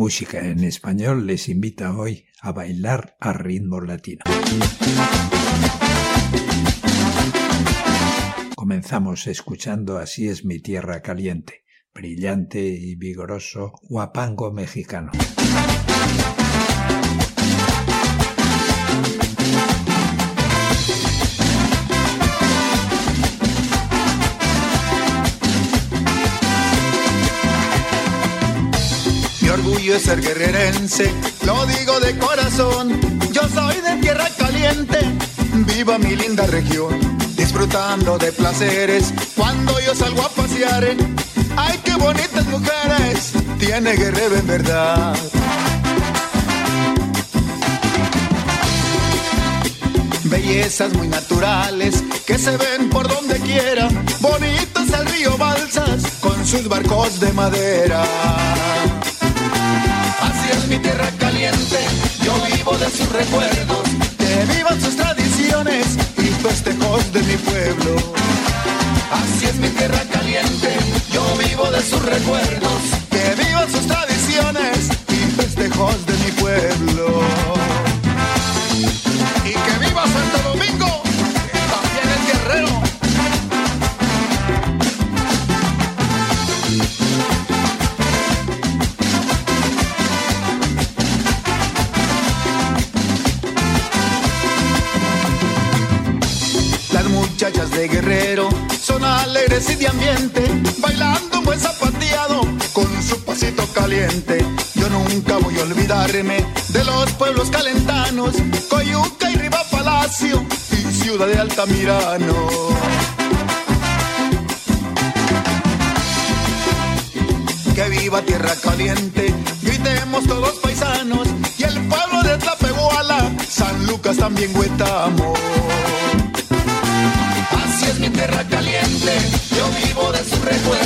Música en español les invita hoy a bailar a ritmo latino. Comenzamos escuchando Así es mi tierra caliente, brillante y vigoroso guapango mexicano. Orgullo es ser guerrerense, lo digo de corazón. Yo soy de tierra caliente, viva mi linda región, disfrutando de placeres cuando yo salgo a pasear. Ay, qué bonitas mujeres, tiene guerrero en verdad. Bellezas muy naturales que se ven por donde quiera, bonitos el río Balsas con sus barcos de madera es mi tierra caliente, yo vivo de sus recuerdos, que vivan sus tradiciones y festejos de mi pueblo. Así es mi tierra caliente, yo vivo de sus recuerdos, que vivan sus tradiciones y festejos de muchachas de guerrero son alegres y de ambiente, bailando un buen zapateado con su pasito caliente. Yo nunca voy a olvidarme de los pueblos calentanos, Coyuca y Riva Palacio y Ciudad de Altamirano. Que viva tierra caliente, gritemos todos paisanos y el pueblo de Tlapehuala, San Lucas también huetamos tierra caliente, yo vivo de sus recuerdos,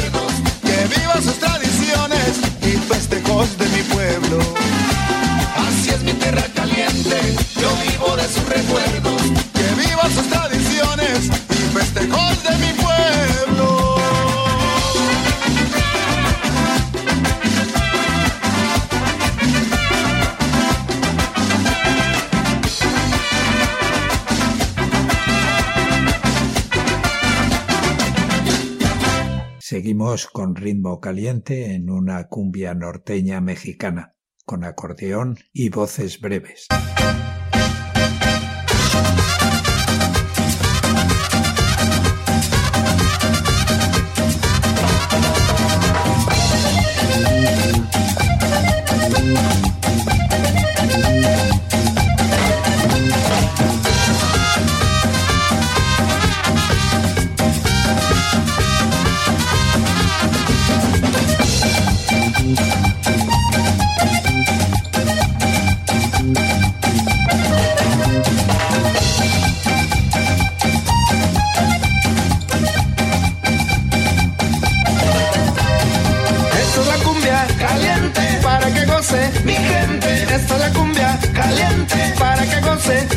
Seguimos con ritmo caliente en una cumbia norteña mexicana, con acordeón y voces breves.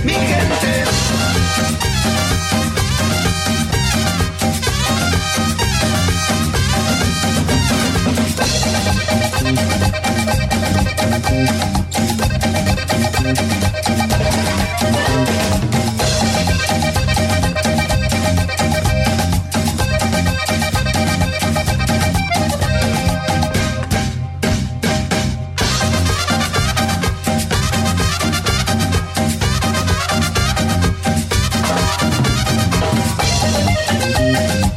mi gente. Música